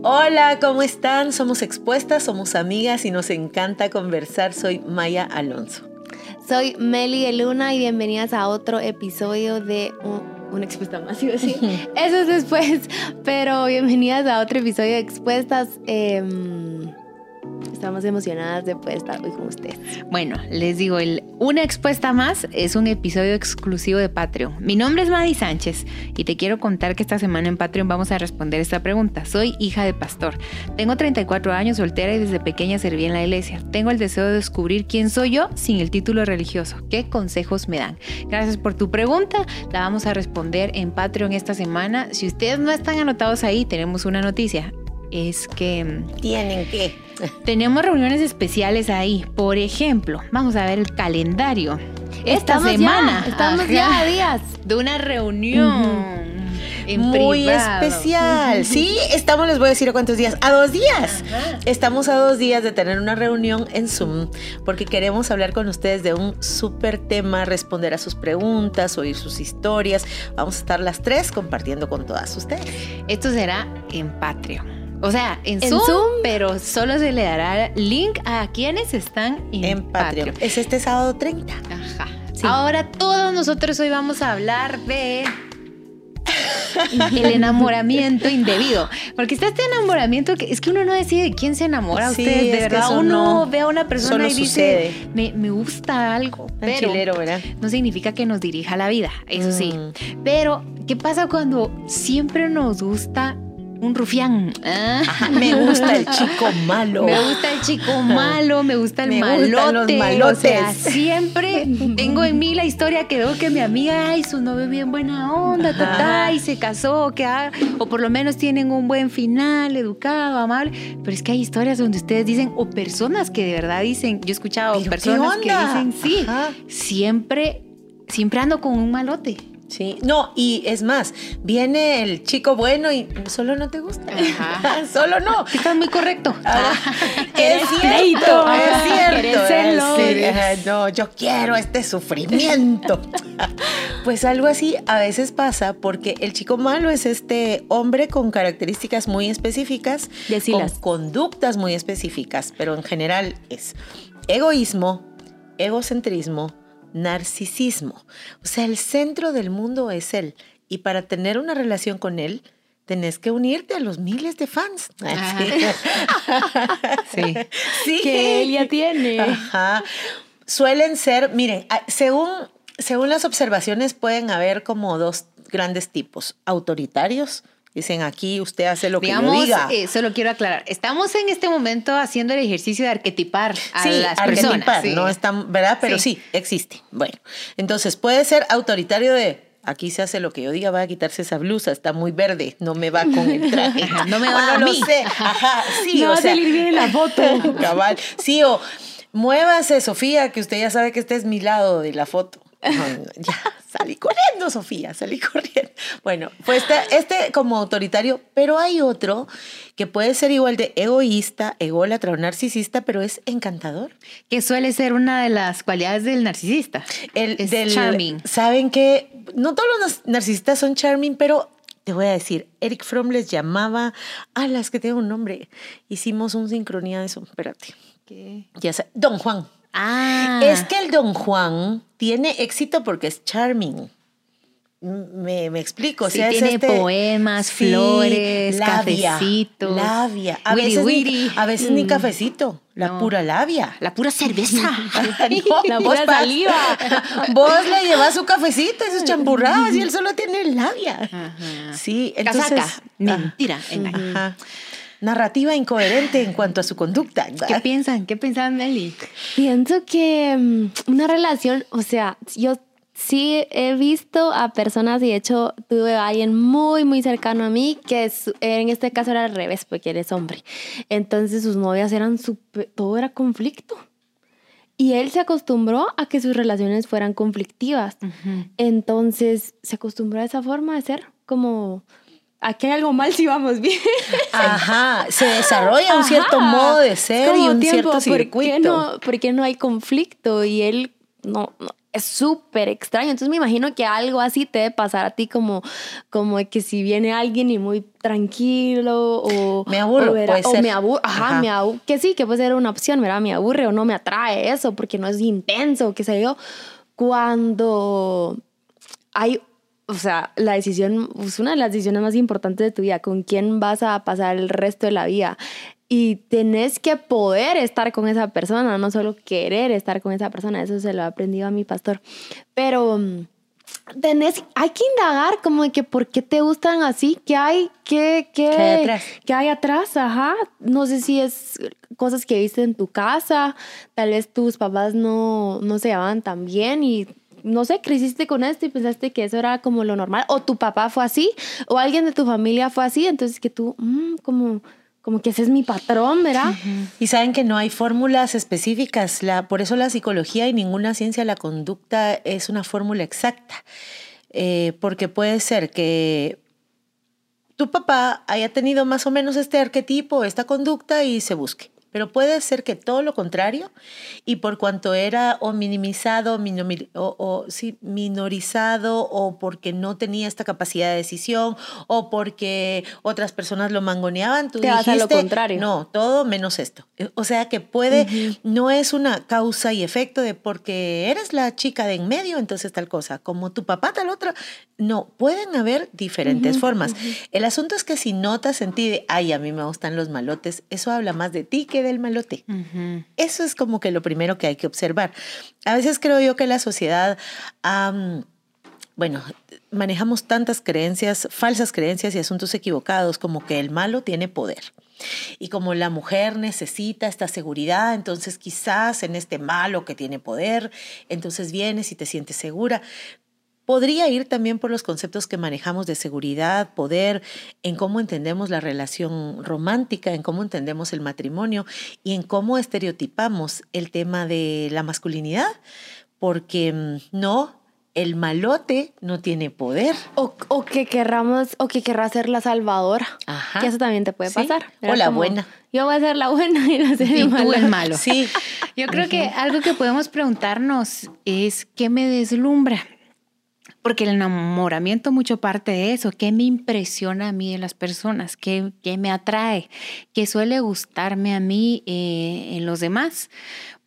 Hola, ¿cómo están? Somos expuestas, somos amigas y nos encanta conversar. Soy Maya Alonso. Soy Meli de Luna y bienvenidas a otro episodio de un, una expuesta más, iba a decir. Eso es después, pero bienvenidas a otro episodio de Expuestas. Em, estamos emocionadas de poder estar hoy con ustedes. Bueno, les digo, el Una Expuesta Más es un episodio exclusivo de Patreon. Mi nombre es Madi Sánchez y te quiero contar que esta semana en Patreon vamos a responder esta pregunta. Soy hija de pastor. Tengo 34 años, soltera y desde pequeña serví en la iglesia. Tengo el deseo de descubrir quién soy yo sin el título religioso. ¿Qué consejos me dan? Gracias por tu pregunta. La vamos a responder en Patreon esta semana. Si ustedes no están anotados ahí, tenemos una noticia es que mm, ¿Tienen qué? tenemos reuniones especiales ahí. Por ejemplo, vamos a ver el calendario. Esta Estamos ya, semana estamos ajá, ya a días. de una reunión en Muy privado. especial. Sí, estamos, les voy a decir a cuántos días. A dos días. Ajá. Estamos a dos días de tener una reunión en Zoom porque queremos hablar con ustedes de un súper tema, responder a sus preguntas, oír sus historias. Vamos a estar las tres compartiendo con todas ustedes. Esto será en Patreon. O sea, en, En Zoom, Zoom. pero solo se le dará link a quienes están en, En Patreon. Es este sábado 30. Ajá. Sí. Ahora todos nosotros hoy vamos a hablar de el enamoramiento indebido. Porque está este enamoramiento que es que uno no decide de quién se enamora. Sí, Ustedes, de verdad, uno no- ve a una persona solo y dice, sucede. me, me gusta algo. Pero chilero, ¿verdad? no significa que nos dirija la vida, eso sí. Mm. Pero, ¿qué pasa cuando siempre nos gusta un rufián? Ah. Me gusta el chico malo. Me gusta el chico malo, me gusta el Me malote. gustan los malotes. O sea, siempre tengo en mí la historia que veo que mi amiga, ay, su novio bien buena onda, ta, ta, Ajá. y se casó, que ah, o por lo menos tienen un buen final, educado, amable. Pero es que hay historias donde ustedes dicen, o personas que de verdad dicen, yo he escuchado ¿Pero qué personas que dicen, sí, Ajá. siempre, siempre ando con un malote. Sí, no, y es más, viene el chico bueno y solo no te gusta. Ajá. solo no. Estás muy correcto. Ah, es cierto, es cierto. no, yo quiero este sufrimiento. Pues algo así a veces pasa porque el chico malo es este hombre con características muy específicas, Decilas. con conductas muy específicas, pero en general es egoísmo, egocentrismo, narcisismo. O sea, el centro del mundo es él. Y para tener una relación con él, tenés que unirte a los miles de fans. Sí. Sí. Que él ya tiene. Ajá. Suelen ser, miren, según, según las observaciones pueden haber como dos grandes tipos. Autoritarios, dicen aquí usted hace lo que yo diga. eh, solo quiero aclarar, estamos en este momento haciendo el ejercicio de arquetipar a sí, las arquetipar, personas. sí. no están, ¿verdad? Pero sí. Sí. existe. Bueno, entonces puede ser autoritario de aquí se hace lo que yo diga, va a quitarse esa blusa, está muy verde, no me va con el traje. Ajá, no me va a no mí. sé. Ajá, sí, no o va a salir bien en la foto. Cabal. Sí, o muévase, Sofía, que usted ya sabe que este es mi lado de la foto. Ya, salí corriendo, Sofía, salí corriendo. Bueno, pues este, este como autoritario, pero hay otro que puede ser igual de egoísta, ególatra o narcisista, pero es encantador. Que suele ser una de las cualidades del narcisista. El es del- charming. Saben que no todos los narcisistas son charming, pero te voy a decir, Eric Fromm les llamaba a las que tengo un nombre. Hicimos un sincronía de eso. Espérate. Ya sé. Don Juan. Ah. Es que el Don Juan tiene éxito porque es charming. Me, me explico. o Sí, es tiene este- poemas, Sí, flores, labia, cafecitos. Labia. A Wiri veces, wiri. Ni, a veces ni Mm. cafecito, la No. pura labia. La pura cerveza. No, La vos saliva. Vos le llevas su cafecito y sus champurradas y él solo tiene labia. Ajá. Sí, entonces. Casaca. Mentira. En Ajá. Narrativa incoherente en cuanto a su conducta. ¿Qué piensan? ¿Qué piensan, Meli? Pienso que mm, una relación, o sea, yo sí he visto a personas y de hecho tuve a alguien muy, muy cercano a mí que su- en este caso era al revés porque él es hombre. Entonces sus novias eran súper, todo era conflicto. Y él se acostumbró a que sus relaciones fueran conflictivas. Entonces se acostumbró a esa forma de ser como aquí hay algo mal si vamos bien. Ajá, se desarrolla un cierto Ajá. modo de ser como y un tiempo, cierto ¿por qué circuito. no, por qué no hay conflicto? Y él no, no, es súper extraño. Entonces me imagino que algo así te debe pasar a ti como, como que si viene alguien y muy tranquilo o... Me aburro, o, puede o ser. me aburro, ajá, Ajá. me aburro, que sí, que puede ser una opción, ¿verdad? Me aburre o no me atrae eso porque no es intenso, qué sé yo. Cuando hay, o sea, la decisión, es una de las decisiones más importantes de tu vida, con quién vas a pasar el resto de la vida. Y tenés que poder estar con esa persona, no solo querer estar con esa persona, eso se lo he aprendido a mi pastor. Pero mm, tenés, hay que indagar como de que por qué te gustan así, qué hay, qué, qué, ¿Qué hay atrás? qué hay atrás, ajá. No sé si es cosas que viste en tu casa, tal vez tus papás no, no se llevaban tan bien y no sé, creciste con esto y pensaste que eso era como lo normal, o tu papá fue así, o alguien de tu familia fue así, entonces que tú, mm, como, como que ese es mi patrón, ¿verdad? Y saben que no hay fórmulas específicas, la, por eso la psicología y ninguna ciencia de la conducta es una fórmula exacta, Eh, porque puede ser que tu papá haya tenido más o menos este arquetipo, esta conducta y se busque. Pero puede ser que todo lo contrario, y por cuanto era o minimizado minimi- o, o, sí, minorizado, o porque no tenía esta capacidad de decisión, o porque otras personas lo mangoneaban, tú Te vas a lo dijiste, contrario. No, todo menos esto. Eh, O sea que puede, no es una causa y efecto de porque eres la chica de en medio, entonces tal cosa, como tu papá tal otra. No, pueden haber diferentes formas. El asunto es que si notas en ti de, ay, a mí me gustan los malotes, eso habla más de ti que del malote. Ujú. Eso es como que lo primero que hay que observar. A veces creo yo que la sociedad, bueno, manejamos tantas creencias, falsas creencias y asuntos equivocados como que el malo tiene poder. Y como la mujer necesita esta seguridad, entonces quizás en este malo que tiene poder, entonces vienes y te sientes segura. Podría ir también por los conceptos que manejamos de seguridad, poder, en cómo entendemos la relación romántica, en cómo entendemos el matrimonio y en cómo estereotipamos el tema de la masculinidad, porque mm, no, el malote no tiene poder. O, o que querramos, o que querrá ser la salvadora. Ajá. Que eso también te puede Sí. pasar. O la como, buena. Yo voy a ser la buena y la ser Y el tú malo. el malo. Sí, Yo creo que algo que podemos preguntarnos es qué me deslumbra. Porque el enamoramiento mucho parte de eso, qué me impresiona a mí de las personas, qué, me atrae, qué suele gustarme a mí eh, en los demás.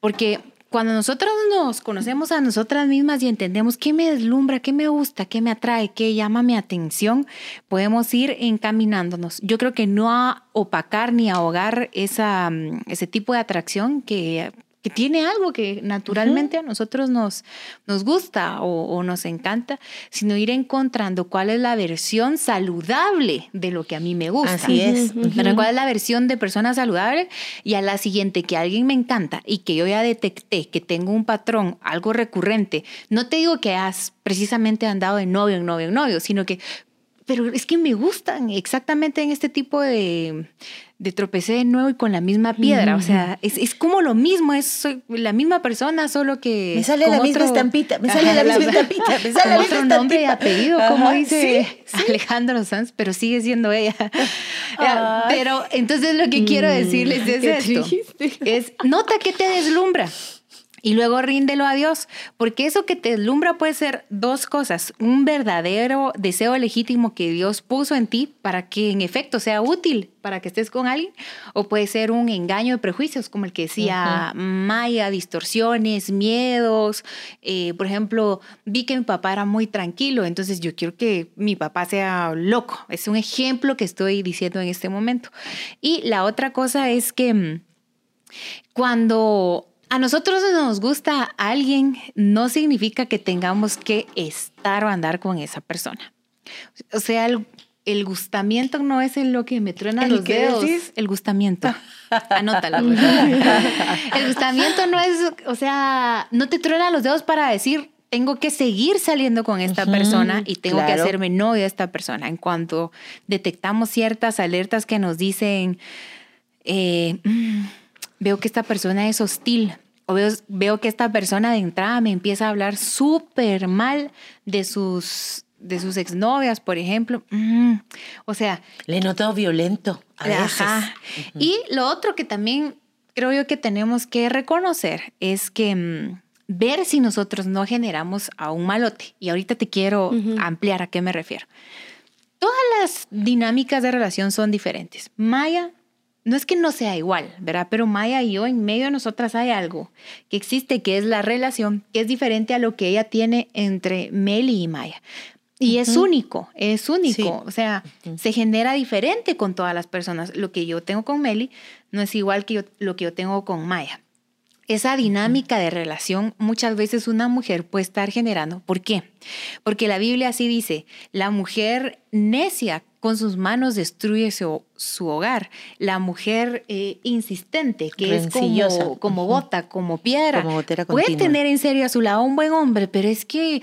Porque cuando nosotros nos conocemos a nosotras mismas y entendemos qué me deslumbra, qué me gusta, qué me atrae, qué llama mi atención, podemos ir encaminándonos. Yo creo que no a opacar ni ahogar mm, ese tipo de atracción que, que tiene algo que naturalmente a nosotros nos, nos gusta o, o nos encanta, sino ir encontrando cuál es la versión saludable de lo que a mí me gusta. así es. ¿Verdad? ¿Cuál es la versión de persona saludable? Y a la siguiente, que alguien me encanta y que yo ya detecté que tengo un patrón, algo recurrente. No te digo que has precisamente andado de novio en novio en novio, sino que, pero es que me gustan exactamente en este tipo de, de tropecé de nuevo y con la misma piedra. O sea, es, es como lo mismo, es soy la misma persona, solo que. Me sale la misma estampita, me sale Ajá, la misma estampita, me sale otro nombre y apellido, como Ajá, dice sí, sí. Alejandro Sanz, pero sigue siendo ella. Ay. Pero entonces lo que quiero decirles es qué esto. triste. Es nota que te deslumbra. Y luego ríndelo a Dios, porque eso que te deslumbra puede ser dos cosas. Un verdadero deseo legítimo que Dios puso en ti para que en efecto sea útil para que estés con alguien, o puede ser un engaño de prejuicios, como el que decía Maya, distorsiones, miedos. Eh, por ejemplo, vi que mi papá era muy tranquilo, entonces yo quiero que mi papá sea loco. Es un ejemplo que estoy diciendo en este momento. Y la otra cosa es que mm, cuando a nosotros nos gusta alguien, no significa que tengamos que estar o andar con esa persona. O sea, el, el gustamiento no es en lo que me truena ¿El los dedos. decís? El gustamiento. Anótalo. el gustamiento no es, o sea, no te truena los dedos para decir, tengo que seguir saliendo con esta persona y tengo que hacerme novio de esta persona. En cuanto detectamos ciertas alertas que nos dicen, eh, mm, veo que esta persona es hostil veo, veo que esta persona de entrada me empieza a hablar súper mal de sus, de sus exnovias, por ejemplo. Mm, o sea, Le noto violento a veces. Ajá. Y lo otro que también creo yo que tenemos que reconocer es que mm, ver si nosotros no generamos a un malote. Y ahorita te quiero ampliar a qué me refiero. Todas las dinámicas de relación son diferentes. Maya no es que no sea igual, ¿verdad? Pero Maya y yo, en medio de nosotras hay algo que existe, que es la relación, que es diferente a lo que ella tiene entre Meli y Maya. Y es único, es único. O sea, se genera diferente con todas las personas. Lo que yo tengo con Meli no es igual que lo que yo tengo con Maya. Esa dinámica de relación muchas veces una mujer puede estar generando. ¿Por qué? Porque la Biblia así dice, la mujer necia con sus manos destruye su, hogar. La mujer eh, insistente, que es como, como bota, como piedra, puede tener en serio a su lado un buen hombre, pero es que,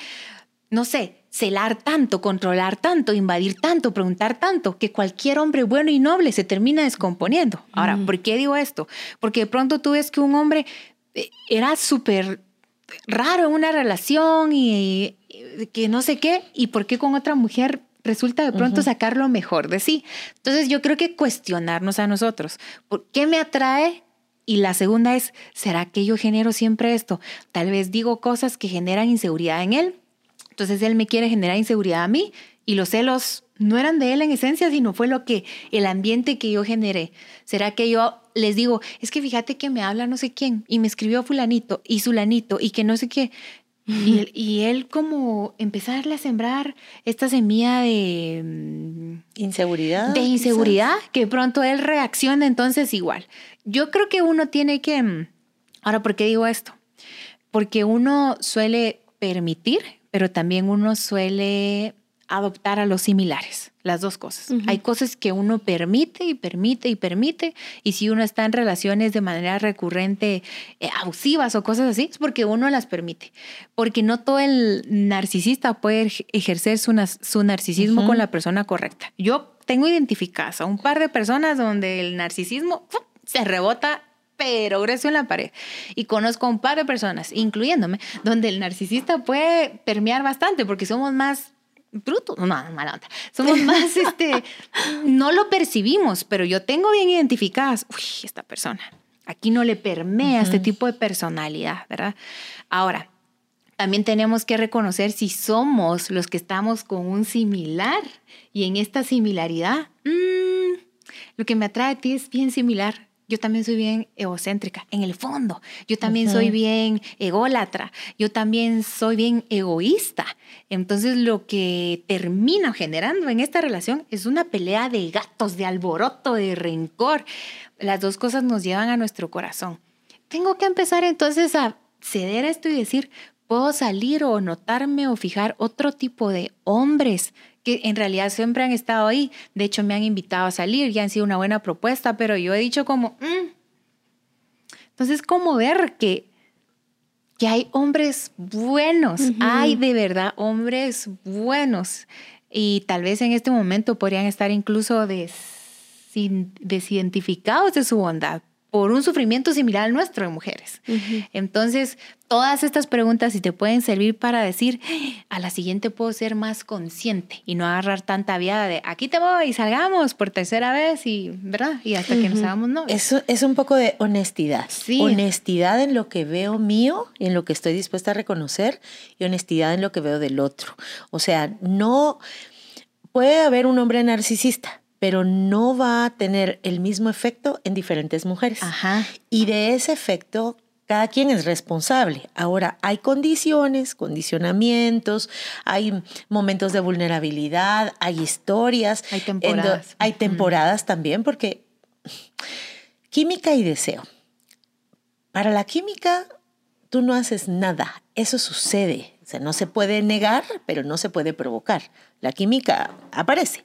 no sé, celar tanto, controlar tanto, invadir tanto, preguntar tanto, que cualquier hombre bueno y noble se termina descomponiendo. Ahora, ¿por qué digo esto? Porque de pronto tú ves que un hombre era súper raro una relación y, que no sé qué, y por qué con otra mujer resulta de pronto sacar lo mejor de sí. Entonces yo creo que cuestionarnos a nosotros, ¿por qué me atrae? Y la segunda es, ¿será que yo genero siempre esto? Tal vez digo cosas que generan inseguridad en él, entonces él me quiere generar inseguridad a mí y los celos no eran de él en esencia, sino fue lo que el ambiente que yo generé. ¿Será que yo les digo, es que fíjate que me habla no sé quién y me escribió fulanito y sulanito y que no sé qué? Y él, como empezarle a sembrar esta semilla de mm, inseguridad. De inseguridad, que pronto él reacciona entonces igual. Yo creo que uno tiene que... Mm, ahora, ¿por qué digo esto? Porque uno suele permitir, pero también uno suele adoptar a los similares, las dos cosas. Hay cosas que uno permite y permite y permite, y si uno está en relaciones de manera recurrente eh, abusivas o cosas así, es porque uno las permite, porque no todo el narcisista puede ejercer su, su narcisismo con la persona correcta. Yo tengo identificadas a un par de personas donde el narcisismo se rebota pero grueso en la pared. Y conozco a un par de personas, incluyéndome, donde el narcisista puede permear bastante porque somos más bruto, no, mala onda. Somos más, este, no lo percibimos, pero yo tengo bien identificadas, uy, esta persona, aquí no le permea este tipo de personalidad, ¿verdad? Ahora, también tenemos que reconocer si somos los que estamos con un similar y en esta similaridad, mmm, lo que me atrae a ti es bien similar yo también soy bien egocéntrica, en el fondo. Yo también soy bien ególatra. Yo también soy bien egoísta. Entonces lo que termina generando en esta relación es una pelea de gatos, de alboroto, de rencor. Las dos cosas nos llevan a nuestro corazón. Tengo que empezar entonces a ceder a esto y decir, puedo salir o notarme o fijar otro tipo de hombres que en realidad siempre han estado ahí. De hecho, me han invitado a salir y han sido una buena propuesta, pero yo he dicho como, mm". entonces, ¿cómo ver que, que hay hombres buenos? Hay de verdad hombres buenos. Y tal vez en este momento podrían estar incluso desidentificados de su bondad, por un sufrimiento similar al nuestro de mujeres. Entonces, todas estas preguntas si te pueden servir para decir, a la siguiente puedo ser más consciente y no agarrar tanta viada de aquí te voy y salgamos por tercera vez y, ¿verdad? Y hasta que nos hagamos no. Eso es un poco de honestidad. Sí. Honestidad en lo que veo mío, en lo que estoy dispuesta a reconocer y honestidad en lo que veo del otro. O sea, no puede haber un hombre narcisista pero no va a tener el mismo efecto en diferentes mujeres. Ajá. Y de ese efecto cada quien es responsable. Ahora, hay condiciones, condicionamientos, hay momentos de vulnerabilidad, hay historias. Hay temporadas. Hay temporadas también, porque química y deseo. Para la química, tú no haces nada, eso sucede. O sea, no se puede negar, pero no se puede provocar. La química aparece.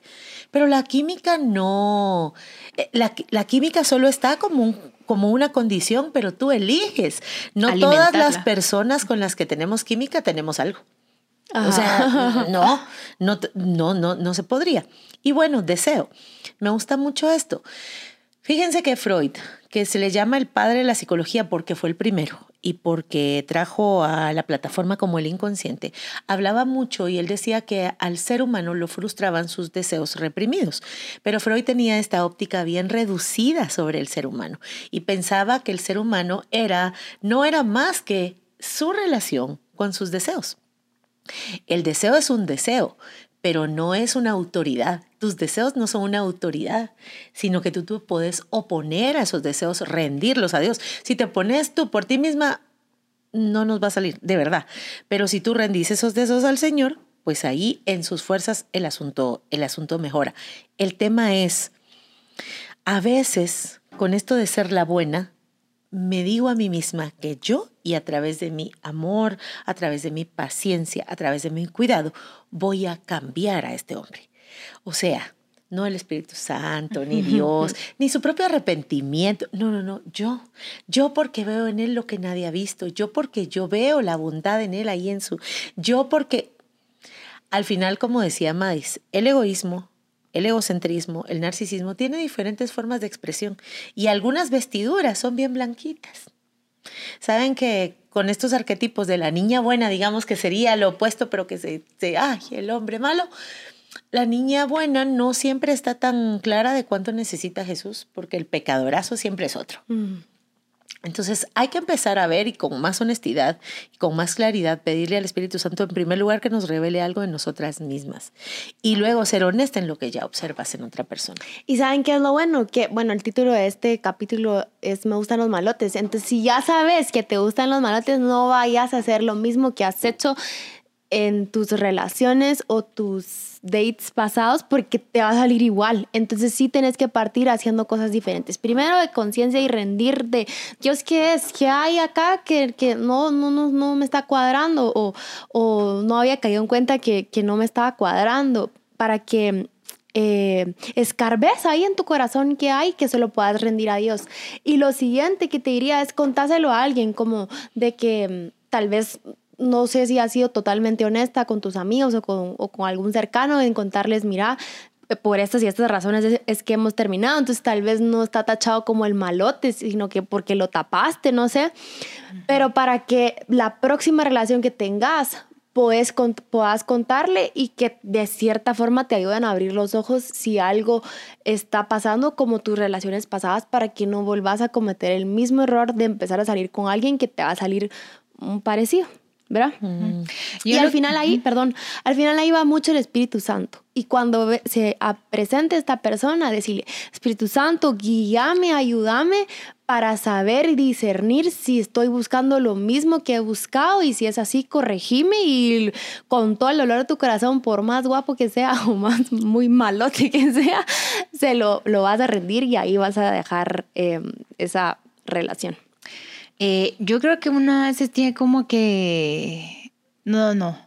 Pero la química no, eh, la, química solo está como, como una condición, pero tú eliges. No todas las personas con las que tenemos química tenemos algo. O sea, no, no, no, no, no se podría. Y bueno, deseo. Me gusta mucho esto. Fíjense que Freud, que se le llama el padre de la psicología porque fue el primero y porque trajo a la plataforma como el inconsciente, hablaba mucho y él decía que al ser humano lo frustraban sus deseos reprimidos. Pero Freud tenía esta óptica bien reducida sobre el ser humano y pensaba que el ser humano era no era más que su relación con sus deseos. El deseo es un deseo, pero no es una autoridad. Tus deseos no son una autoridad, sino que tú, tú puedes oponer a esos deseos, rendirlos a Dios. Si te pones tú por ti misma, no nos va a salir, de verdad. Pero si tú rendís esos deseos al Señor, pues ahí en sus fuerzas el asunto, el asunto mejora. El tema es, a veces, con esto de ser la buena, me digo a mí misma que yo y a través de mi amor, a través de mi paciencia, a través de mi cuidado, voy a cambiar a este hombre. O sea, no el Espíritu Santo, ni Dios, ni su propio arrepentimiento. No, no, no, yo. Yo porque veo en él lo que nadie ha visto. Yo porque yo veo la bondad en él ahí en su... Yo porque, al final, como decía Madis, el egoísmo, el egocentrismo, el narcisismo, tiene diferentes formas de expresión y algunas vestiduras son bien blanquitas. Saben que con estos arquetipos de la niña buena, digamos que sería lo opuesto, pero que se, se ay, el hombre malo, la niña buena no siempre está tan clara de cuánto necesita Jesús, porque el pecadorazo siempre es otro. Mm. Entonces hay que empezar a ver y con más honestidad y con más claridad pedirle al Espíritu Santo en primer lugar que nos revele algo de nosotras mismas y luego ser honesta en lo que ya observas en otra persona. Y saben qué es lo bueno, que bueno, el título de este capítulo es Me gustan los malotes. Entonces si ya sabes que te gustan los malotes, no vayas a hacer lo mismo que has hecho en tus relaciones o tus dates pasados porque te va a salir igual. Entonces sí tienes que partir haciendo cosas diferentes. Primero de conciencia y rendir de, Dios, ¿qué es? ¿Qué hay acá que, que no, no, no, no me está cuadrando? O, o no había caído en cuenta que, que no me estaba cuadrando para que eh, escarbes ahí en tu corazón que hay que se lo puedas rendir a Dios. Y lo siguiente que te diría es contáselo a alguien como de que mm, tal vez no sé si has sido totalmente honesta con tus amigos o con, o con algún cercano en contarles, mira, por estas y estas razones es, que hemos terminado. Entonces tal vez no está tachado como el malote, sino que porque lo tapaste, no sé. Pero para que la próxima relación que tengas puedes, puedas contarle y que de cierta forma te ayuden a abrir los ojos si algo está pasando como tus relaciones pasadas para que no volvas a cometer el mismo error de empezar a salir con alguien que te va a salir un parecido. ¿Verdad? Y, al final ahí, perdón, al final ahí va mucho el Espíritu Santo. Y cuando se presente esta persona, decirle, Espíritu Santo, guíame, ayúdame para saber y discernir si estoy buscando lo mismo que he buscado y si es así, corregime y con todo el dolor de tu corazón, por más guapo que sea o más muy malote que sea, se lo, lo vas a rendir y ahí vas a dejar em, esa relación. Eh, yo creo que uno a veces tiene como que, no, no,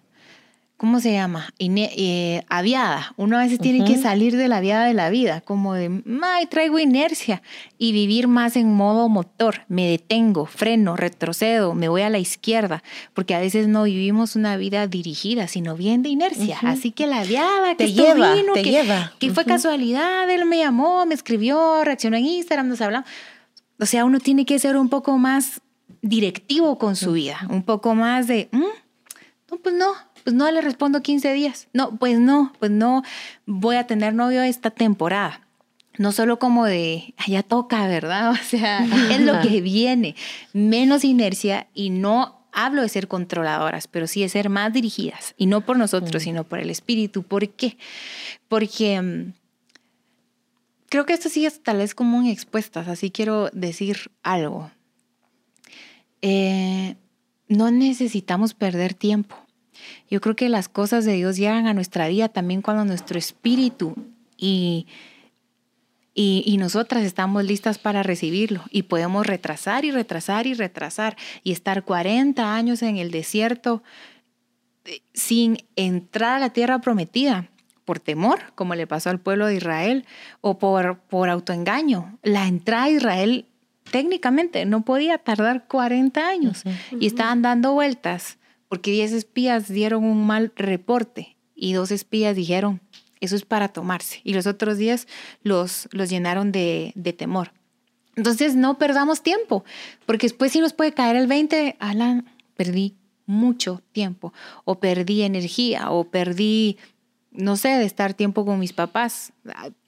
¿cómo se llama? Eh, aviada. Uno a veces tiene que salir de la aviada de la vida, como de, ay, traigo inercia y vivir más en modo motor. Me detengo, freno, retrocedo, me voy a la izquierda, porque a veces no vivimos una vida dirigida, sino bien de inercia. Así que la aviada que te lleva, vino, te que, lleva. que fue casualidad, él me llamó, me escribió, reaccionó en Instagram, nos hablamos. O sea, uno tiene que ser un poco más directivo con su vida, un poco más de, mm, no, pues no, pues no le respondo 15 días. No, pues no, pues no voy a tener novio esta temporada. No solo como de, ya toca, ¿verdad? O sea, es lo que viene. Menos inercia y no hablo de ser controladoras, pero sí de ser más dirigidas. Y no por nosotros, sino por el espíritu. ¿Por qué? Porque mm, creo que esto sí tal vez como expuestas, así quiero decir algo. Eh, no necesitamos perder tiempo. Yo creo que las cosas de Dios llegan a nuestra vida también cuando nuestro espíritu y, y, y, nosotras estamos listas para recibirlo y podemos retrasar y retrasar y retrasar y estar 40 años en el desierto eh, sin entrar a la tierra prometida por temor, como le pasó al pueblo de Israel, o por, por autoengaño. La entrada a Israel técnicamente no podía tardar 40 años y estaban dando vueltas porque 10 espías dieron un mal reporte y dos espías dijeron, eso es para tomarse. Y los otros 10 los, los llenaron de, de temor. Entonces no perdamos tiempo, porque después si nos puede caer el 20, Alan, perdí mucho tiempo, o perdí energía, o perdí no sé, de estar tiempo con mis papás.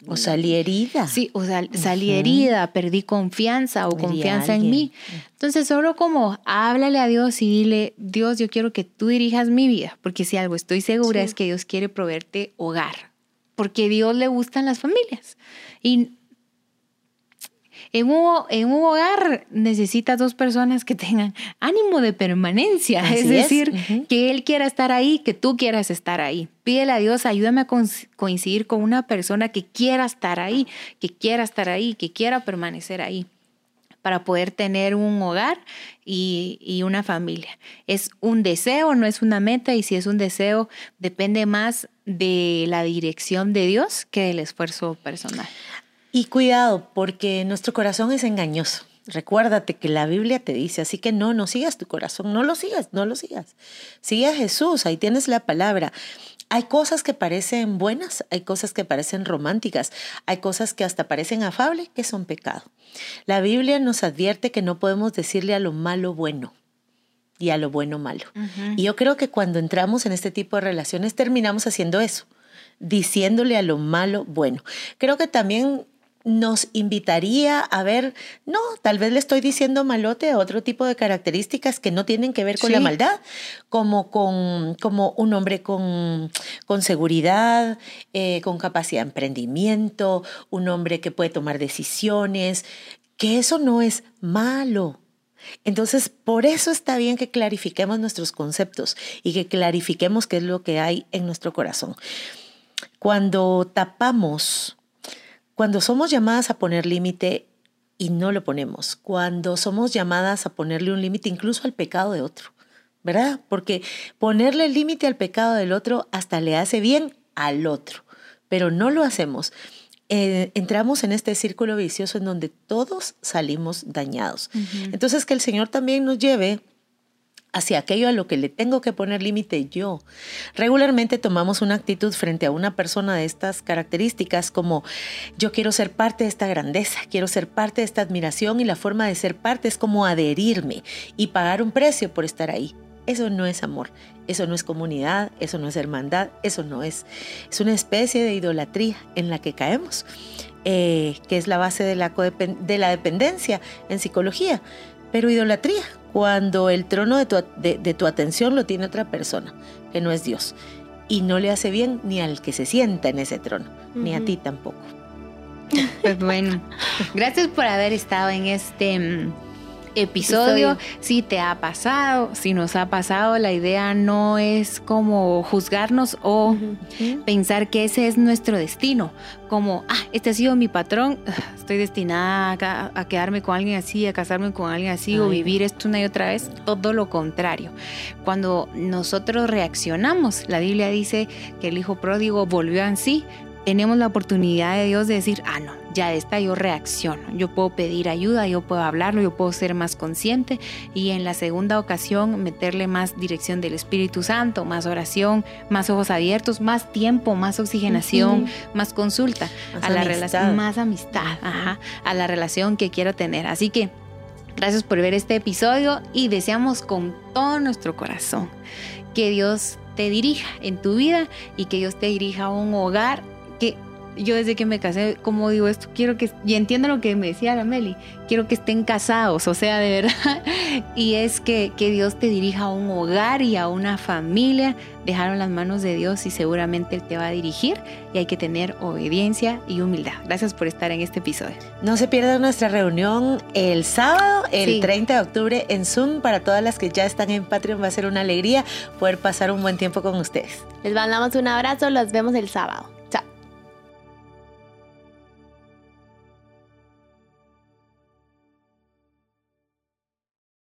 O salí herida. Sí, o sea, salí herida, perdí confianza o confianza en mí. Entonces, solo como háblale a Dios y dile, Dios, yo quiero que tú dirijas mi vida, porque si algo estoy segura es que Dios quiere proveerte hogar, porque a Dios le gustan las familias. Y en un, en un hogar necesitas dos personas que tengan ánimo de permanencia, es decir, que Él quiera estar ahí, que tú quieras estar ahí. Pídele a Dios, ayúdame a coincidir con una persona que quiera estar ahí, que quiera estar ahí, que quiera permanecer ahí para poder tener un hogar y, y, una familia. Es un deseo, no es una meta, y si es un deseo, depende más de la dirección de Dios que del esfuerzo personal. Y cuidado, porque nuestro corazón es engañoso. Recuérdate que la Biblia te dice, así que no, no sigas tu corazón, no lo sigas, no lo sigas. Sigue a Jesús, ahí tienes la palabra. Hay cosas que parecen buenas, hay cosas que parecen románticas, hay cosas que hasta parecen afables, que son pecado. La Biblia nos advierte que no podemos decirle a lo malo bueno y a lo bueno malo. Y yo creo que cuando entramos en este tipo de relaciones terminamos haciendo eso, diciéndole a lo malo bueno. Creo que también nos invitaría a ver, no, tal vez le estoy diciendo malote a otro tipo de características que no tienen que ver con la maldad, como, con, como un hombre con, con seguridad, eh, con capacidad de emprendimiento, un hombre que puede tomar decisiones, que eso no es malo. Entonces, por eso está bien que clarifiquemos nuestros conceptos y que clarifiquemos qué es lo que hay en nuestro corazón. Cuando tapamos cuando somos llamadas a poner límite y no lo ponemos, cuando somos llamadas a ponerle un límite incluso al pecado de otro, ¿verdad? Porque ponerle límite al pecado del otro hasta le hace bien al otro, pero no lo hacemos. Eh, entramos en este círculo vicioso en donde todos salimos dañados. Entonces, que el Señor también nos lleve hacia aquello a lo que le tengo que poner límite yo. Regularmente tomamos una actitud frente a una persona de estas características como yo quiero ser parte de esta grandeza, quiero ser parte de esta admiración y la forma de ser parte es como adherirme y pagar un precio por estar ahí. Eso no es amor, eso no es comunidad, eso no es hermandad, eso no es. Es una especie de idolatría en la que caemos, eh, que es la base de la, de la dependencia en psicología. Pero idolatría, cuando el trono de tu, de, tu atención lo tiene otra persona, que no es Dios. Y no le hace bien ni al que se sienta en ese trono, ni a ti tampoco. Pues bueno, gracias por haber estado en este episodio. Si te ha pasado, si nos ha pasado, la idea no es como juzgarnos o pensar que ese es nuestro destino, como, ah, este ha sido mi patrón, estoy destinada a, quedarme con alguien así, a casarme con alguien así o vivir esto una y otra vez, todo lo contrario. Cuando nosotros reaccionamos, la Biblia dice que el hijo pródigo volvió en sí, tenemos la oportunidad de Dios de decir, ah, no, ya esta yo reacciono, yo puedo pedir ayuda, yo puedo hablarlo, yo puedo ser más consciente y en la segunda ocasión meterle más dirección del Espíritu Santo, más oración, más ojos abiertos, más tiempo, más oxigenación, más consulta, a la relación, más amistad, a la relación que quiero tener. Así que gracias por ver este episodio y deseamos con todo nuestro corazón que Dios te dirija en tu vida y que Dios te dirija a un hogar yo desde que me casé, como digo esto, quiero que, y entiendo lo que me decía la Meli, quiero que estén casados, o sea, de verdad, y es que, que Dios te dirija a un hogar y a una familia, dejaron las manos de Dios y seguramente Él te va a dirigir y hay que tener obediencia y humildad. Gracias por estar en este episodio. No se pierdan nuestra reunión el sábado, el 30 de octubre en Zoom, para todas las que ya están en Patreon, va a ser una alegría poder pasar un buen tiempo con ustedes. Les mandamos un abrazo, los vemos el sábado.